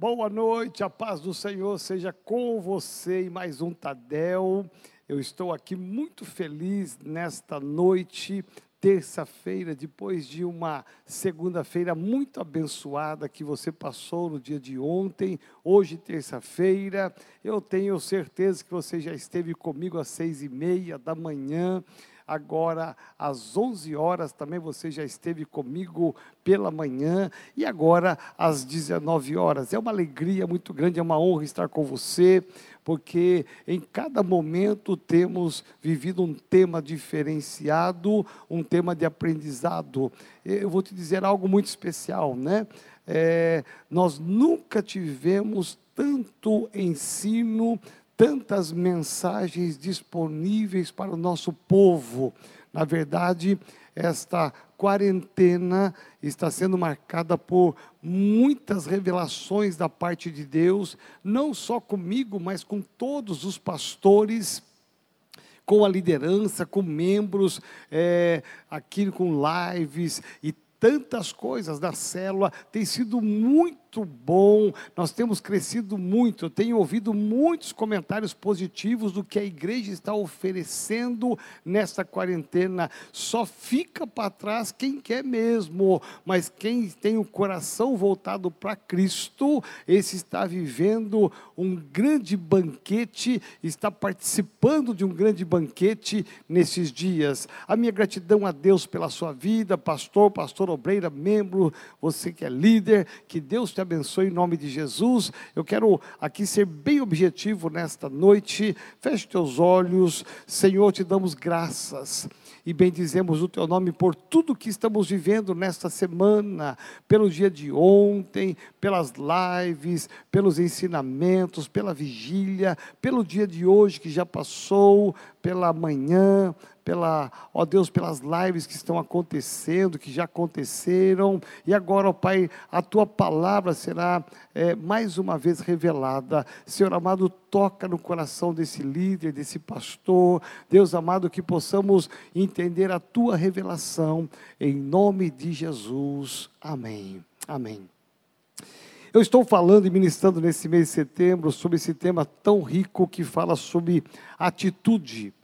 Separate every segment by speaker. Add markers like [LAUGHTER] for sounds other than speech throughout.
Speaker 1: Boa noite, a paz do Senhor seja com você e mais um Tadel. Eu estou aqui muito feliz nesta noite, terça-feira, depois de uma segunda-feira muito abençoada que você passou no dia de ontem, hoje, terça-feira. Eu tenho certeza que você já esteve comigo às seis e meia da manhã agora às 11 horas também você já esteve comigo pela manhã e agora às 19 horas. É uma alegria muito grande, é uma honra estar com você, porque em cada momento temos vivido um tema diferenciado, um tema de aprendizado. Eu vou te dizer algo muito especial, né? É, nós nunca tivemos tanto ensino tantas mensagens disponíveis para o nosso povo. Na verdade, esta quarentena está sendo marcada por muitas revelações da parte de Deus, não só comigo, mas com todos os pastores com a liderança, com membros, é, aqui com lives e tantas coisas da célula, tem sido muito bom, nós temos crescido muito, eu tenho ouvido muitos comentários positivos do que a igreja está oferecendo nesta quarentena. Só fica para trás quem quer mesmo, mas quem tem o coração voltado para Cristo, esse está vivendo um grande banquete, está participando de um grande banquete nesses dias. A minha gratidão a Deus pela sua vida, pastor, pastor obreira, membro, você que é líder, que Deus te abençoe em nome de Jesus. Eu quero aqui ser bem objetivo nesta noite. Feche teus olhos, Senhor, te damos graças e bendizemos o teu nome por tudo que estamos vivendo nesta semana, pelo dia de ontem, pelas lives, pelos ensinamentos, pela vigília, pelo dia de hoje que já passou, pela manhã, pela, ó Deus, pelas lives que estão acontecendo, que já aconteceram, e agora, ó Pai, a tua palavra será é, mais uma vez revelada. Senhor amado, toca no coração desse líder, desse pastor, Deus amado, que possamos entender a tua revelação, em nome de Jesus. Amém. Amém. Eu estou falando e ministrando nesse mês de setembro sobre esse tema tão rico que fala sobre atitude.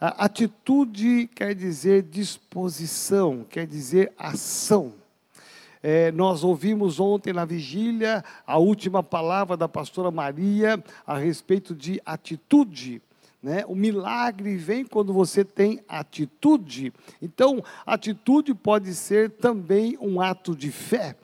Speaker 1: A atitude quer dizer disposição, quer dizer ação. É, nós ouvimos ontem na vigília a última palavra da pastora Maria a respeito de atitude. Né? O milagre vem quando você tem atitude. Então, atitude pode ser também um ato de fé,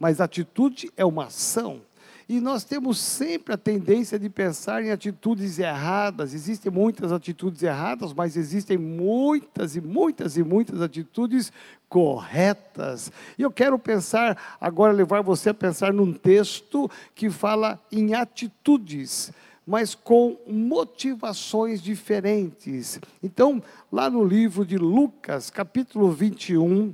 Speaker 1: mas atitude é uma ação. E nós temos sempre a tendência de pensar em atitudes erradas. Existem muitas atitudes erradas, mas existem muitas e muitas e muitas atitudes corretas. E eu quero pensar, agora levar você a pensar num texto que fala em atitudes mas com motivações diferentes. Então, lá no livro de Lucas, capítulo 21,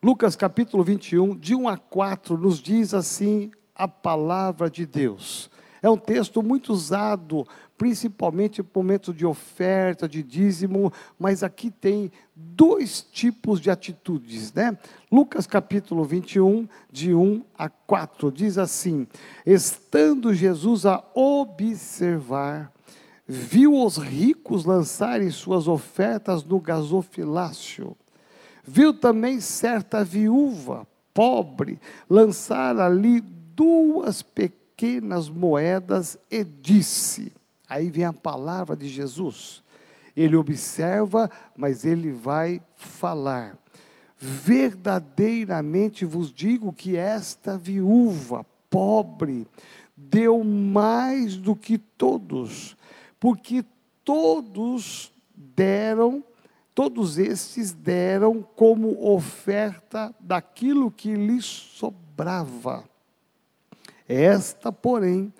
Speaker 1: Lucas capítulo 21, de 1 a 4, nos diz assim a palavra de Deus. É um texto muito usado, principalmente em momentos de oferta, de dízimo, mas aqui tem dois tipos de atitudes, né? Lucas capítulo 21, de 1 a 4, diz assim: Estando Jesus a observar, viu os ricos lançarem suas ofertas no gasofilácio. Viu também certa viúva, pobre, lançar ali duas pequenas moedas e disse: Aí vem a palavra de Jesus. Ele observa, mas ele vai falar. Verdadeiramente vos digo que esta viúva pobre deu mais do que todos, porque todos deram, todos estes deram como oferta daquilo que lhes sobrava. Esta, porém,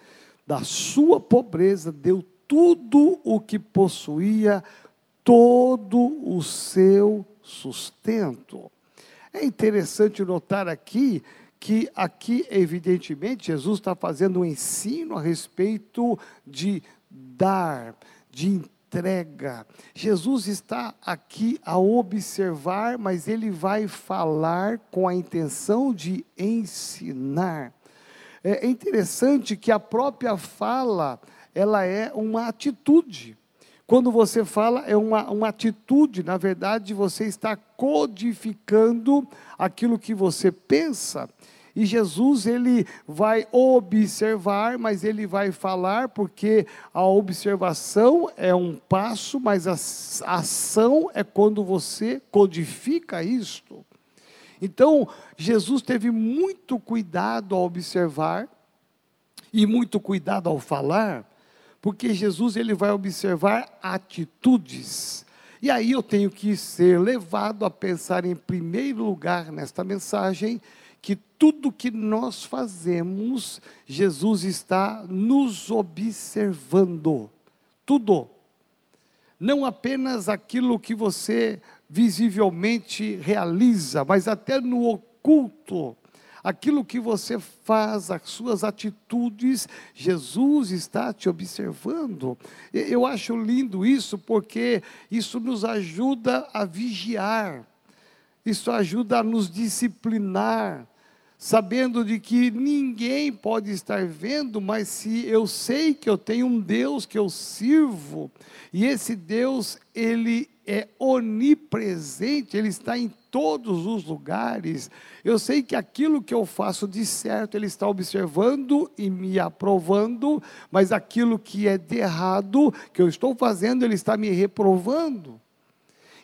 Speaker 1: da sua pobreza, deu tudo o que possuía, todo o seu sustento. É interessante notar aqui que aqui, evidentemente, Jesus está fazendo um ensino a respeito de dar, de entrega. Jesus está aqui a observar, mas ele vai falar com a intenção de ensinar. é interessante que a própria fala, ela é uma atitude. Quando você fala, é uma, uma atitude, na verdade, você está codificando aquilo que você pensa. E Jesus, ele vai observar, mas ele vai falar, porque a observação é um passo, mas a ação é quando você codifica isto. Então, Jesus teve muito cuidado ao observar e muito cuidado ao falar, porque Jesus ele vai observar atitudes. E aí eu tenho que ser levado a pensar em primeiro lugar nesta mensagem que tudo que nós fazemos, Jesus está nos observando. Tudo. Não apenas aquilo que você visivelmente realiza, mas até no oculto. Aquilo que você faz, as suas atitudes, Jesus está te observando. Eu acho lindo isso, porque isso nos ajuda a vigiar, isso ajuda a nos disciplinar, sabendo de que ninguém pode estar vendo, mas se eu sei que eu tenho um Deus que eu sirvo, e esse Deus, ele é onipresente, Ele está em todos os lugares. Eu sei que aquilo que eu faço de certo, Ele está observando e me aprovando, mas aquilo que é de errado, que eu estou fazendo, Ele está me reprovando.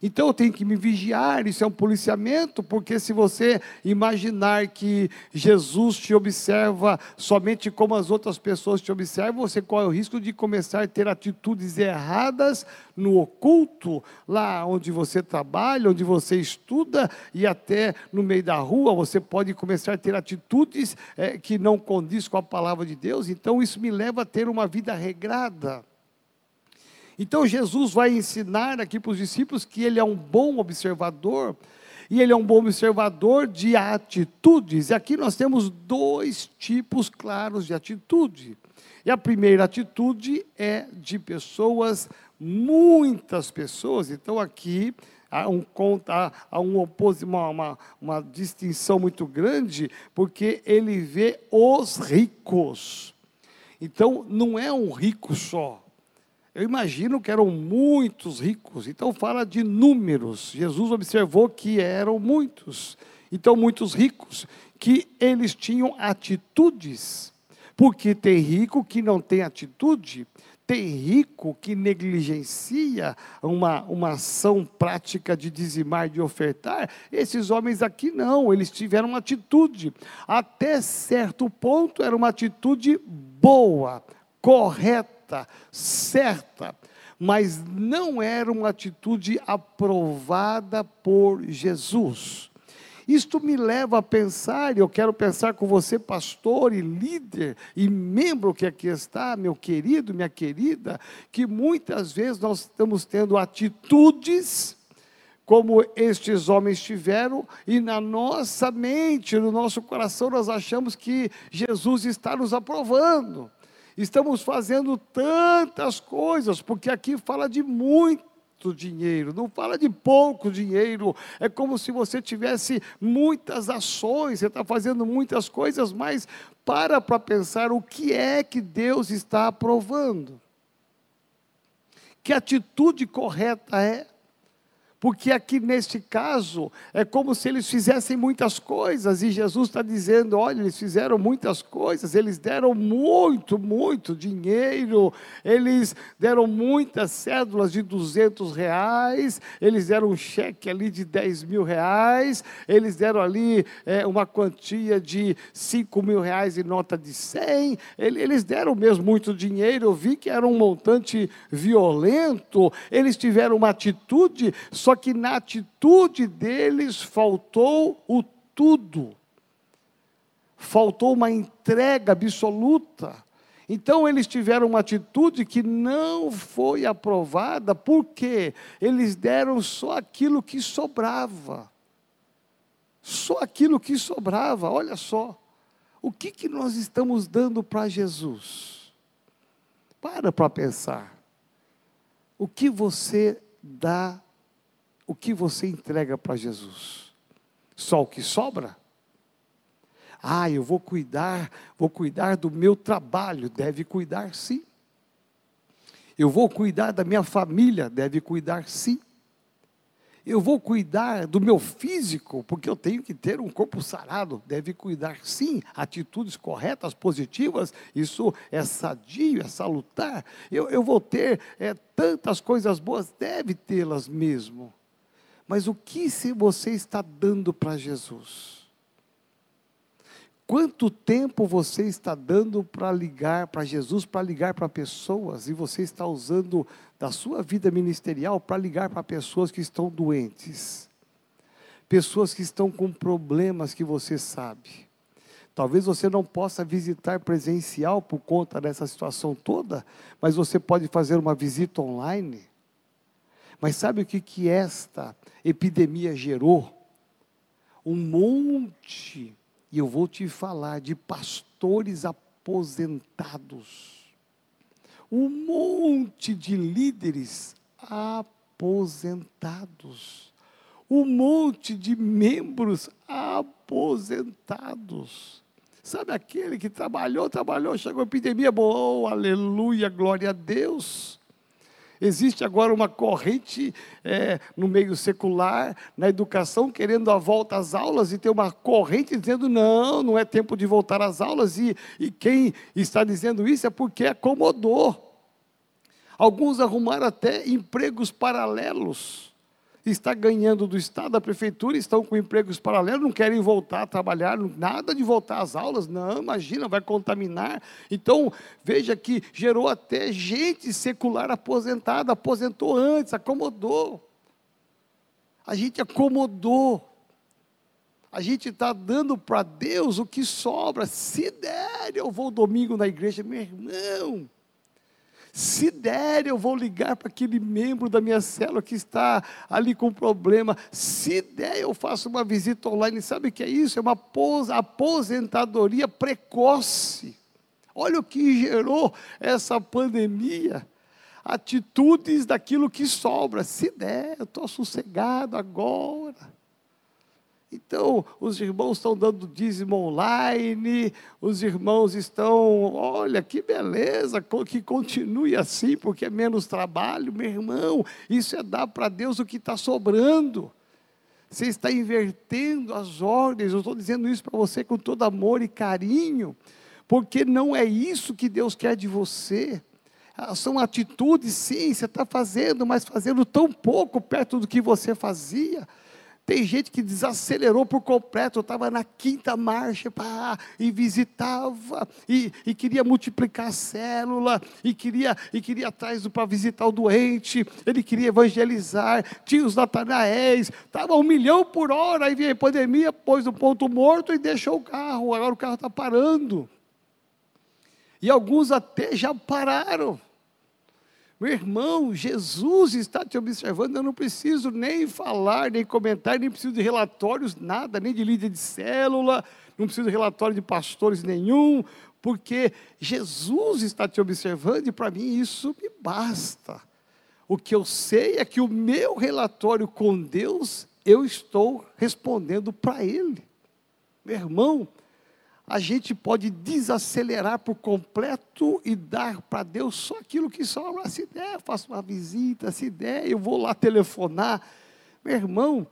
Speaker 1: Então eu tenho que me vigiar, isso é um policiamento, porque se você imaginar que Jesus te observa somente como as outras pessoas te observam, você corre o risco de começar a ter atitudes erradas no oculto, lá onde você trabalha, onde você estuda e até no meio da rua, você pode começar a ter atitudes é, que não condiz com a palavra de Deus. Então isso me leva a ter uma vida regrada. Então Jesus vai ensinar aqui para os discípulos que ele é um bom observador, e ele é um bom observador de atitudes. E aqui nós temos dois tipos claros de atitude. E a primeira atitude é de pessoas, muitas pessoas. Então aqui há, um, há, um uma, uma, uma distinção muito grande, porque ele vê os ricos. Então não é um rico só eu imagino que eram muitos ricos, então fala de números. Jesus observou que eram muitos, então muitos ricos, que eles tinham atitudes. Porque tem rico que não tem atitude, tem rico que negligencia uma, uma ação prática de dizimar, de ofertar. Esses homens aqui não, eles tiveram atitude. Até certo ponto era uma atitude boa, correta correta, certa, mas não era uma atitude aprovada por Jesus. Isto me leva a pensar, e eu quero pensar com você, pastor e líder e membro que aqui está, meu querido, minha querida, que muitas vezes nós estamos tendo atitudes como estes homens tiveram, e na nossa mente, no nosso coração, nós achamos que Jesus está nos aprovando. Estamos fazendo tantas coisas, porque aqui fala de muito dinheiro, não fala de pouco dinheiro. É como se você tivesse muitas ações, você está fazendo muitas coisas, mas para para pensar o que é que Deus está aprovando. Que atitude correta é? Porque aqui neste caso é como se eles fizessem muitas coisas, e Jesus está dizendo: olha, eles fizeram muitas coisas, eles deram muito, muito dinheiro, eles deram muitas cédulas de 200 reais, eles deram um cheque ali de 10 mil reais, eles deram ali é, uma quantia de 5 mil reais em nota de 100, eles deram mesmo muito dinheiro, eu vi que era um montante violento, eles tiveram uma atitude, só que na atitude deles faltou o tudo. Faltou uma entrega absoluta. Então eles tiveram uma atitude que não foi aprovada, porque eles deram só aquilo que sobrava. Só aquilo que sobrava, olha só. O que, que nós estamos dando para Jesus? Para para pensar. O que você dá o que você entrega para Jesus? Só o que sobra? Ah, eu vou cuidar, vou cuidar do meu trabalho, deve cuidar sim. Eu vou cuidar da minha família, deve cuidar sim. Eu vou cuidar do meu físico, porque eu tenho que ter um corpo sarado. Deve cuidar, sim, atitudes corretas, positivas. Isso é sadio, é salutar. Eu, eu vou ter é, tantas coisas boas, deve tê-las mesmo. Mas o que se você está dando para Jesus? Quanto tempo você está dando para ligar para Jesus, para ligar para pessoas, e você está usando da sua vida ministerial para ligar para pessoas que estão doentes, pessoas que estão com problemas que você sabe. Talvez você não possa visitar presencial por conta dessa situação toda, mas você pode fazer uma visita online. Mas sabe o que, que esta epidemia gerou? Um monte e eu vou te falar de pastores aposentados. Um monte de líderes aposentados. Um monte de membros aposentados. Sabe aquele que trabalhou, trabalhou, chegou a epidemia, boa, aleluia, glória a Deus. Existe agora uma corrente é, no meio secular, na educação, querendo a volta às aulas, e tem uma corrente dizendo: não, não é tempo de voltar às aulas, e, e quem está dizendo isso é porque acomodou. Alguns arrumaram até empregos paralelos está ganhando do Estado, da Prefeitura, estão com empregos paralelos, não querem voltar a trabalhar, nada de voltar às aulas, não, imagina, vai contaminar. Então, veja que gerou até gente secular aposentada, aposentou antes, acomodou. A gente acomodou. A gente está dando para Deus o que sobra. Se der, eu vou domingo na igreja, meu irmão. Se der, eu vou ligar para aquele membro da minha célula que está ali com problema. Se der, eu faço uma visita online. Sabe o que é isso? É uma aposentadoria precoce. Olha o que gerou essa pandemia. Atitudes daquilo que sobra. Se der, eu estou sossegado agora. Então, os irmãos estão dando dízimo online, os irmãos estão, olha que beleza, que continue assim, porque é menos trabalho, meu irmão. Isso é dar para Deus o que está sobrando. Você está invertendo as ordens, eu estou dizendo isso para você com todo amor e carinho, porque não é isso que Deus quer de você. Ah, são atitudes, sim, você está fazendo, mas fazendo tão pouco perto do que você fazia. Tem gente que desacelerou por completo, estava na quinta marcha pá, e visitava, e, e, queria multiplicar a célula, e queria, e queria atrás para visitar o doente, ele queria evangelizar, tinha os natanaéis, estava um milhão por hora, aí veio a pandemia, pôs o ponto morto e deixou o carro, agora o carro está parando. E alguns até já pararam. Meu irmão, Jesus está te observando, eu não preciso nem falar, nem comentar, nem preciso de relatórios, nada, nem de líder de célula, não preciso de relatório de pastores nenhum, porque Jesus está te observando e para mim isso me basta. O que eu sei é que o meu relatório com Deus, eu estou respondendo para Ele. Meu irmão, a gente pode desacelerar por completo e dar para Deus só aquilo que sobra. Se der, faço uma visita, se der, eu vou lá telefonar. Meu irmão,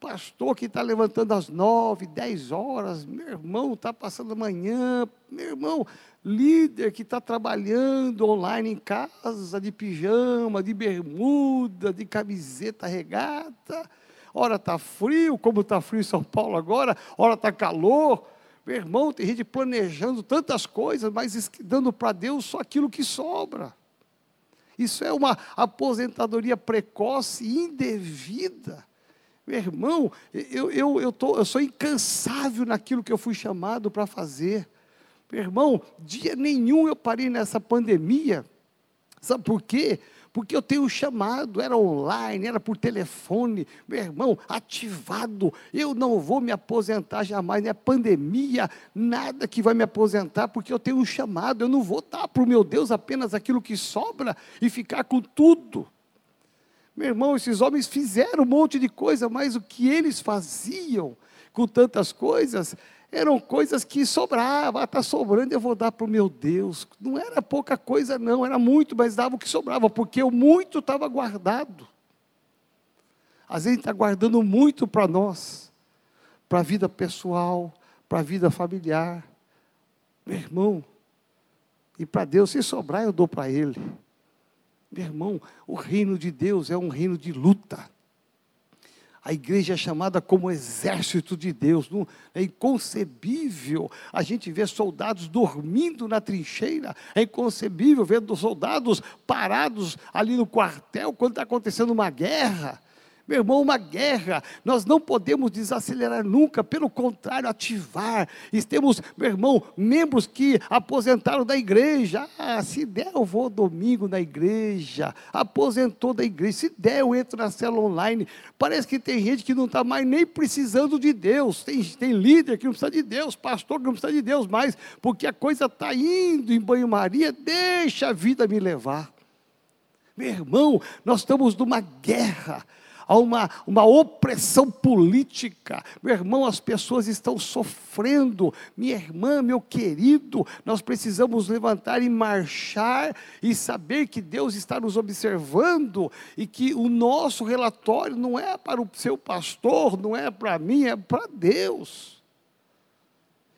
Speaker 1: pastor que está levantando às nove, dez horas, meu irmão está passando amanhã, meu irmão, líder que está trabalhando online em casa, de pijama, de bermuda, de camiseta regata. Ora está frio, como está frio em São Paulo agora, ora está calor. Meu irmão, tem gente planejando tantas coisas, mas dando para Deus só aquilo que sobra. Isso é uma aposentadoria precoce e indevida. Meu irmão, eu, eu, eu, tô, eu sou incansável naquilo que eu fui chamado para fazer. Meu irmão, dia nenhum eu parei nessa pandemia. Sabe por quê? Porque eu tenho chamado, era online, era por telefone, meu irmão, ativado. Eu não vou me aposentar jamais, não é pandemia, nada que vai me aposentar, porque eu tenho um chamado. Eu não vou dar para o meu Deus apenas aquilo que sobra e ficar com tudo. Meu irmão, esses homens fizeram um monte de coisa, mas o que eles faziam com tantas coisas eram coisas que sobravam, está sobrando, eu vou dar para o meu Deus. Não era pouca coisa, não, era muito, mas dava o que sobrava, porque o muito estava guardado. Às vezes está guardando muito para nós, para a vida pessoal, para a vida familiar. Meu irmão, e para Deus, se sobrar, eu dou para Ele. Meu irmão, o reino de Deus é um reino de luta. A igreja é chamada como exército de Deus. Não, é inconcebível a gente ver soldados dormindo na trincheira. É inconcebível ver soldados parados ali no quartel quando está acontecendo uma guerra. Meu irmão, uma guerra, nós não podemos desacelerar nunca, pelo contrário, ativar. E temos, meu irmão, membros que aposentaram da igreja. Ah, se der, eu vou domingo na igreja. Aposentou da igreja. Se der, eu entro na célula online. Parece que tem gente que não está mais nem precisando de Deus. Tem, tem líder que não precisa de Deus, pastor que não precisa de Deus mais, porque a coisa está indo em banho-maria, deixa a vida me levar. Meu irmão, nós estamos numa guerra há uma, uma opressão política. Meu irmão, as pessoas estão sofrendo. Minha irmã, meu querido, nós precisamos levantar e marchar e saber que Deus está nos observando e que o nosso relatório não é para o seu pastor, não é para mim, é para Deus.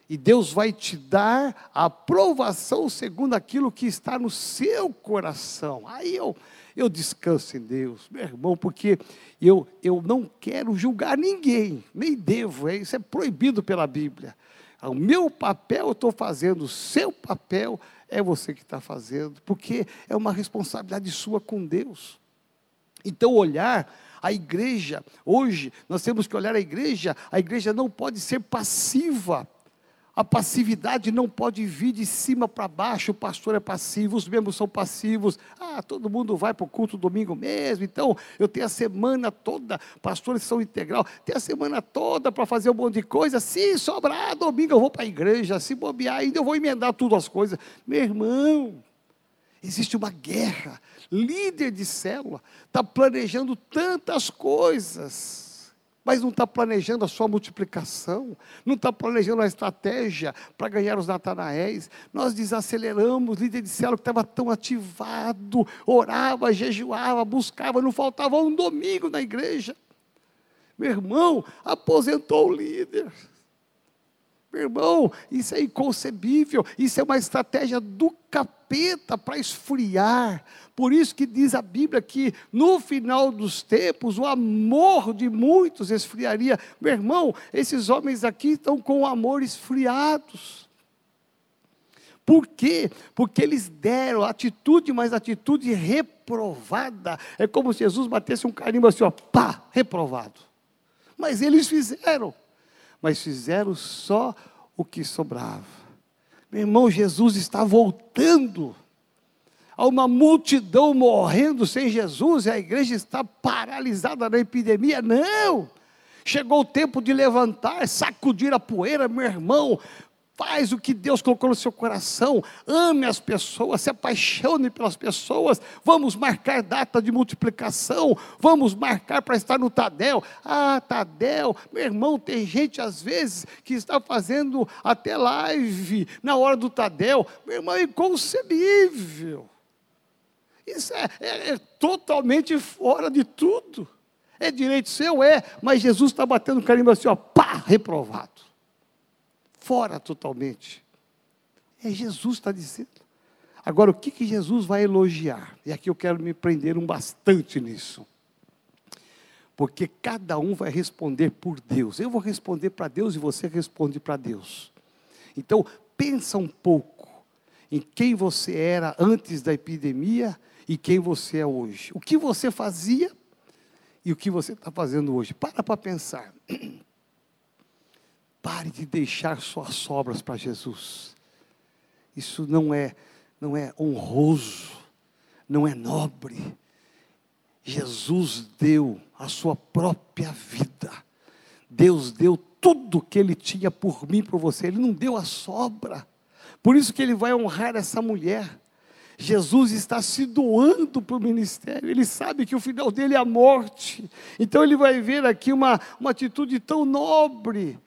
Speaker 1: E Deus vai te dar a aprovação segundo aquilo que está no seu coração. Aí eu, eu descanso em Deus, meu irmão, porque eu, eu não quero julgar ninguém, nem devo, é, isso é proibido pela Bíblia. O meu papel eu estou fazendo, o seu papel é você que está fazendo, porque é uma responsabilidade sua com Deus. Então, olhar a igreja, hoje, nós temos que olhar a igreja, a igreja não pode ser passiva a passividade não pode vir de cima para baixo, o pastor é passivo, os membros são passivos. Ah, todo mundo vai para o culto domingo mesmo, então eu tenho a semana toda, pastores são integral, tenho a semana toda para fazer um monte de coisa. Se sobrar domingo, eu vou para a igreja, se bobear, ainda eu vou emendar tudo as coisas. Meu irmão, existe uma guerra. Líder de célula está planejando tantas coisas mas não está planejando a sua multiplicação, não está planejando a estratégia para ganhar os Natanaéis. Nós desaceleramos, líder de célula que estava tão ativado, orava, jejuava, buscava, não faltava um domingo na igreja. Meu irmão, aposentou o líder. Meu irmão, isso é inconcebível, isso é uma estratégia do capeta para esfriar. Por isso que diz a Bíblia que no final dos tempos o amor de muitos esfriaria. Meu irmão, esses homens aqui estão com o amor esfriados. Por quê? Porque eles deram atitude, mas atitude reprovada. É como se Jesus batesse um carimbo assim, ó, pá, reprovado. Mas eles fizeram mas fizeram só o que sobrava. Meu irmão, Jesus está voltando. Há uma multidão morrendo sem Jesus e a igreja está paralisada na epidemia. Não! Chegou o tempo de levantar, sacudir a poeira, meu irmão. Faz o que Deus colocou no seu coração. Ame as pessoas, se apaixone pelas pessoas. Vamos marcar data de multiplicação. Vamos marcar para estar no Tadel. Ah, Tadel, meu irmão, tem gente às vezes que está fazendo até live na hora do Tadel. Meu irmão, é inconcebível. Isso é, é, é totalmente fora de tudo. É direito seu? É, mas Jesus está batendo carimbo assim, ó, pá, reprovado fora totalmente. É Jesus está dizendo. Agora, o que, que Jesus vai elogiar? E aqui eu quero me prender um bastante nisso. Porque cada um vai responder por Deus. Eu vou responder para Deus e você responde para Deus. Então, pensa um pouco em quem você era antes da epidemia e quem você é hoje. O que você fazia e o que você está fazendo hoje. Para para pensar. [CLEARS THROAT] Pare de deixar suas sobras para Jesus. Isso não é, não é honroso, não é nobre. Jesus deu a sua própria vida. Deus deu tudo que ele tinha por mim, por você. Ele não deu a sobra. Por isso que ele vai honrar essa mulher. Jesus está se doando para o ministério, ele sabe que o final dele é a morte, então ele vai ver aqui uma, uma atitude tão nobre,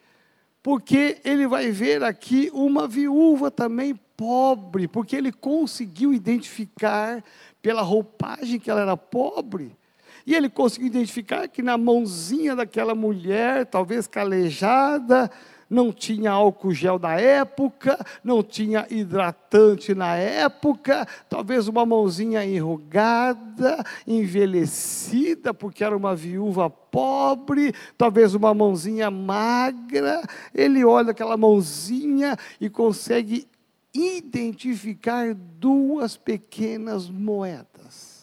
Speaker 1: porque ele vai ver aqui uma viúva também pobre, porque ele conseguiu identificar pela roupagem que ela era pobre. E ele conseguiu identificar que na mãozinha daquela mulher, talvez calejada, não tinha álcool gel na época, não tinha hidratante na época, talvez uma mãozinha enrugada, envelhecida, porque era uma viúva pobre, talvez uma mãozinha magra. Ele olha aquela mãozinha e consegue identificar duas pequenas moedas.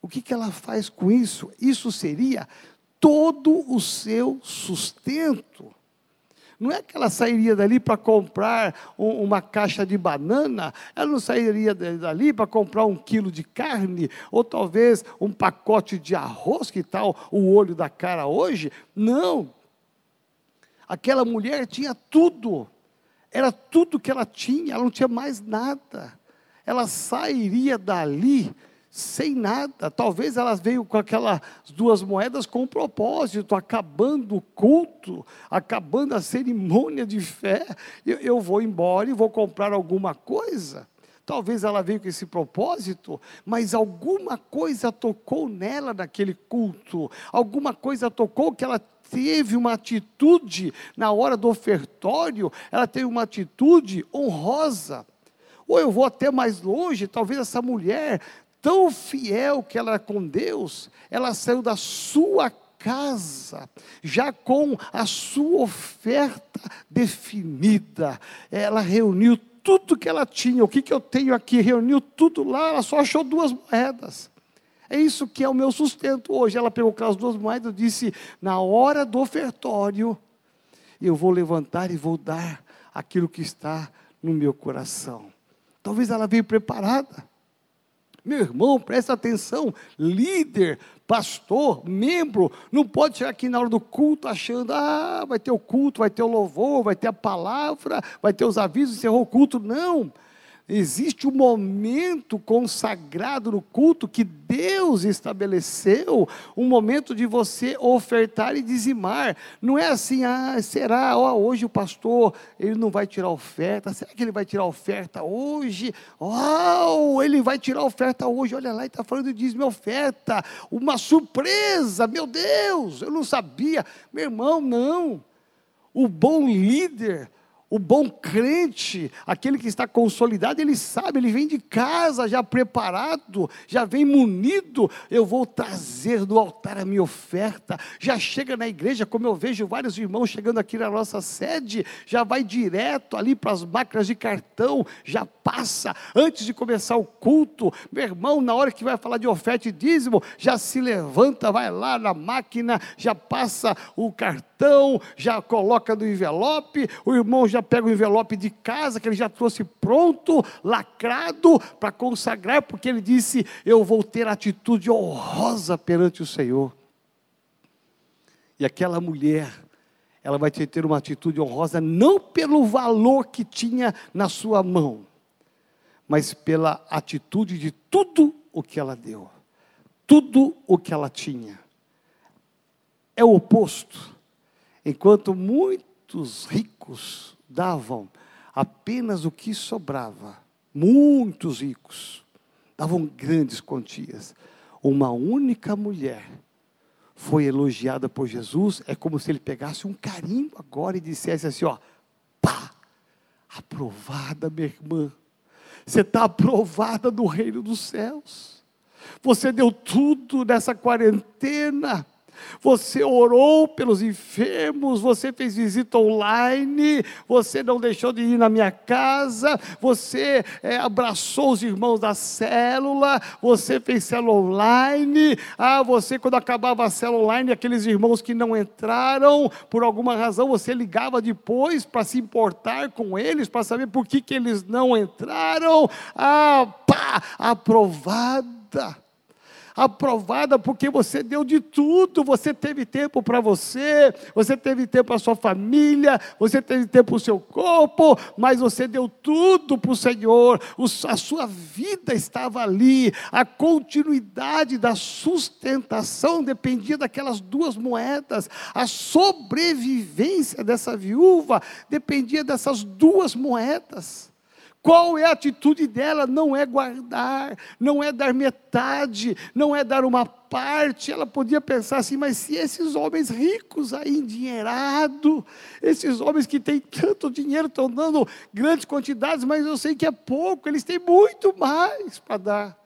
Speaker 1: O que, que ela faz com isso? Isso seria todo o seu sustento. Não é que ela sairia dali para comprar um, uma caixa de banana, ela não sairia dali para comprar um quilo de carne, ou talvez um pacote de arroz, que tal o olho da cara hoje. Não. Aquela mulher tinha tudo, era tudo que ela tinha, ela não tinha mais nada. Ela sairia dali sem nada. Talvez elas veio com aquelas duas moedas com um propósito, acabando o culto, acabando a cerimônia de fé. Eu, eu vou embora e vou comprar alguma coisa. Talvez ela veio com esse propósito, mas alguma coisa tocou nela naquele culto, alguma coisa tocou que ela teve uma atitude na hora do ofertório, ela teve uma atitude honrosa. Ou eu vou até mais longe, talvez essa mulher tão fiel que ela era com Deus, ela saiu da sua casa, já com a sua oferta definida. Ela reuniu tudo que ela tinha. O que, que eu tenho aqui? Reuniu tudo lá, ela só achou duas moedas. É isso que é o meu sustento hoje. Ela pegou aquelas duas moedas e disse: na hora do ofertório, eu vou levantar e vou dar aquilo que está no meu coração. Talvez ela veio preparada. Meu irmão, presta atenção, líder, pastor, membro, não pode chegar aqui na hora do culto achando, ah, vai ter o culto, vai ter o louvor, vai ter a palavra, vai ter os avisos, encerrou o culto. Não. Existe um momento consagrado no culto que Deus estabeleceu, um momento de você ofertar e dizimar. Não é assim, ah, será, oh, hoje o pastor, ele não vai tirar oferta, será que ele vai tirar oferta hoje? Oh, ele vai tirar oferta hoje, olha lá, ele está falando de dízimo oferta, uma surpresa, meu Deus, eu não sabia. Meu irmão, não. O bom líder, o bom crente, aquele que está consolidado, ele sabe, ele vem de casa já preparado, já vem munido. Eu vou trazer do altar a minha oferta. Já chega na igreja, como eu vejo vários irmãos chegando aqui na nossa sede, já vai direto ali para as máquinas de cartão, já passa antes de começar o culto. Meu irmão, na hora que vai falar de oferta e dízimo, já se levanta, vai lá na máquina, já passa o cartão, já coloca no envelope, o irmão já já pega o envelope de casa, que ele já trouxe pronto, lacrado, para consagrar, porque ele disse: Eu vou ter atitude honrosa perante o Senhor. E aquela mulher, ela vai ter uma atitude honrosa, não pelo valor que tinha na sua mão, mas pela atitude de tudo o que ela deu, tudo o que ela tinha. É o oposto. Enquanto muitos ricos davam apenas o que sobrava. Muitos ricos davam grandes quantias. Uma única mulher foi elogiada por Jesus, é como se ele pegasse um carimbo agora e dissesse assim: ó, pá, aprovada, minha irmã. Você está aprovada do reino dos céus. Você deu tudo nessa quarentena você orou pelos enfermos, você fez visita online, você não deixou de ir na minha casa, você é, abraçou os irmãos da célula, você fez célula online. Ah, você, quando acabava a célula online, aqueles irmãos que não entraram, por alguma razão, você ligava depois para se importar com eles, para saber por que, que eles não entraram. Ah, pá, aprovada aprovada porque você deu de tudo, você teve tempo para você, você teve tempo para sua família, você teve tempo para o seu corpo, mas você deu tudo para o Senhor, a sua vida estava ali, a continuidade da sustentação dependia daquelas duas moedas, a sobrevivência dessa viúva dependia dessas duas moedas. Qual é a atitude dela? Não é guardar, não é dar metade, não é dar uma parte. Ela podia pensar assim, mas se esses homens ricos aí, endinheirados, esses homens que têm tanto dinheiro estão dando grandes quantidades, mas eu sei que é pouco, eles têm muito mais para dar.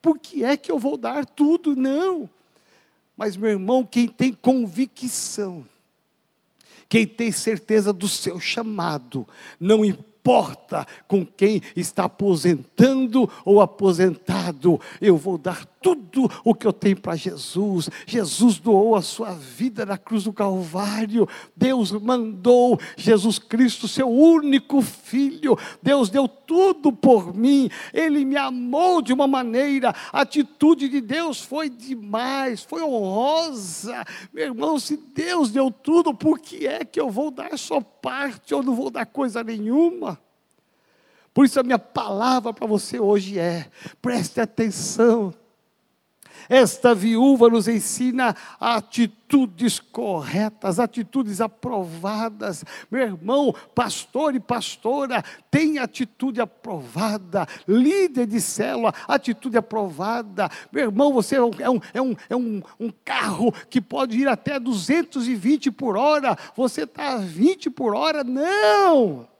Speaker 1: Por que é que eu vou dar tudo? Não. Mas, meu irmão, quem tem convicção, quem tem certeza do seu chamado, não importa importa com quem está aposentando ou aposentado, eu vou dar tudo o que eu tenho para Jesus. Jesus doou a sua vida na cruz do Calvário. Deus mandou Jesus Cristo, seu único filho. Deus deu tudo por mim. Ele me amou de uma maneira. A atitude de Deus foi demais, foi honrosa. Meu irmão, se Deus deu tudo, por que é que eu vou dar só parte? Eu não vou dar coisa nenhuma. Por isso a minha palavra para você hoje é: preste atenção. Esta viúva nos ensina atitudes corretas, atitudes aprovadas. Meu irmão, pastor e pastora, tem atitude aprovada. Líder de célula, atitude aprovada. Meu irmão, você é um, é um, é um, é um, carro que pode ir até 220 por hora. Você está a 20 por hora? Não!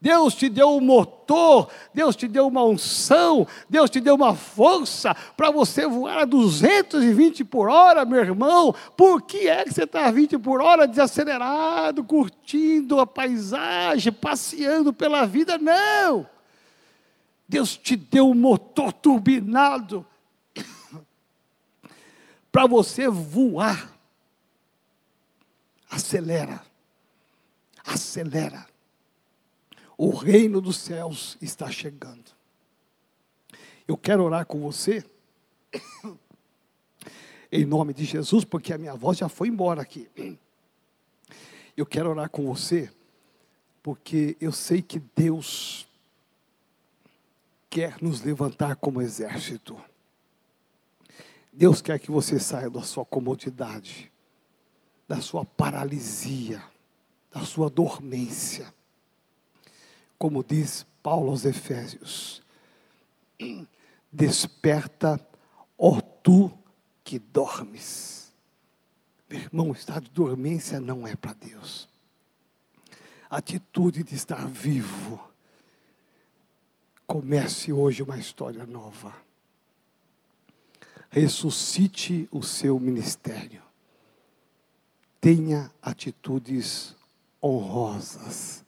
Speaker 1: Deus te deu um motor, Deus te deu uma unção, Deus te deu uma força para você voar a 220 por hora, meu irmão. Por que é que você está a 20 por hora desacelerado, curtindo a paisagem, passeando pela vida? Não! Deus te deu um motor turbinado [COUGHS] para você voar. Acelera, acelera o reino dos céus está chegando. Eu quero orar com você, [COUGHS] em nome de Jesus, porque a minha voz já foi embora aqui. [COUGHS] Eu quero orar com você, porque eu sei que Deus quer nos levantar como exército. Deus quer que você saia da sua comodidade, da sua paralisia, da sua dormência como diz Paulo aos Efésios: Desperta, ó tu que dormes. Meu irmão, o estado de dormência não é para Deus. A atitude de estar vivo. Comece hoje uma história nova. Ressuscite o seu ministério. Tenha atitudes honrosas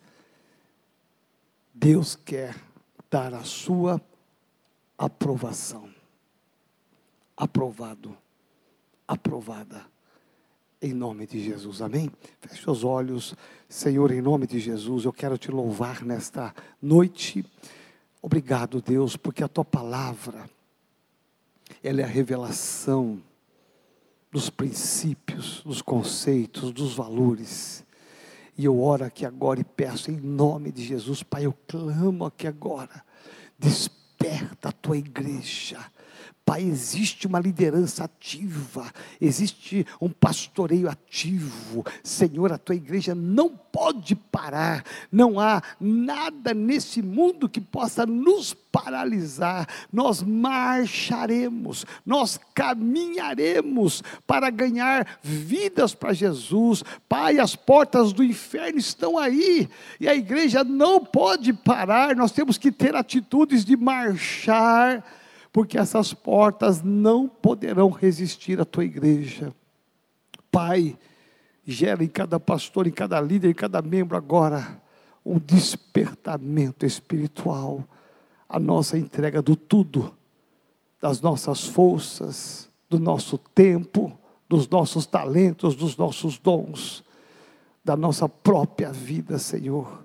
Speaker 1: Deus quer dar a sua aprovação. Aprovado, aprovada, em nome de Jesus, amém? Feche os olhos, Senhor, em nome de Jesus, eu quero te louvar nesta noite. Obrigado, Deus, porque a tua palavra, ela é a revelação dos princípios, dos conceitos, dos valores e eu oro aqui agora e peço em nome de Jesus, Pai, eu clamo aqui agora. Desperta a tua igreja Pai, existe uma liderança ativa, existe um pastoreio ativo. Senhor, a tua igreja não pode parar, não há nada nesse mundo que possa nos paralisar. Nós marcharemos, nós caminharemos para ganhar vidas para Jesus. Pai, as portas do inferno estão aí e a igreja não pode parar, nós temos que ter atitudes de marchar porque essas portas não poderão resistir à tua igreja. Pai, gera em cada pastor, em cada líder, em cada membro agora um despertamento espiritual, a nossa entrega do tudo, das nossas forças, do nosso tempo, dos nossos talentos, dos nossos dons, da nossa própria vida, Senhor,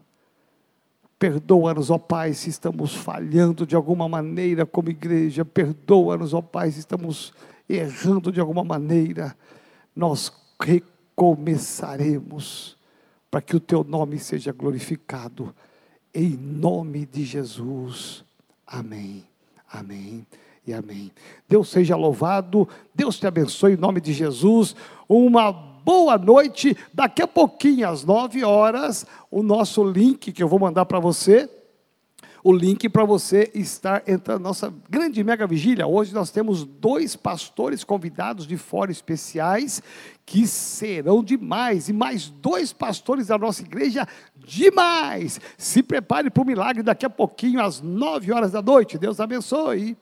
Speaker 1: Perdoa-nos, ó Pai, se estamos falhando de alguma maneira como igreja. Perdoa-nos, ó Pai, se estamos errando de alguma maneira. Nós recomeçaremos para que o teu nome seja glorificado. Em nome de Jesus. Amém. Amém e amém. Deus seja louvado, Deus te abençoe em nome de Jesus. Uma boa noite. Daqui a pouquinho, às nove horas, o nosso link que eu vou mandar para você. O link para você estar entrando na nossa grande mega vigília. Hoje nós temos dois pastores convidados de fora especiais que serão demais, e mais dois pastores da nossa igreja demais. Se prepare para o milagre daqui a pouquinho, às nove horas da noite. Deus abençoe.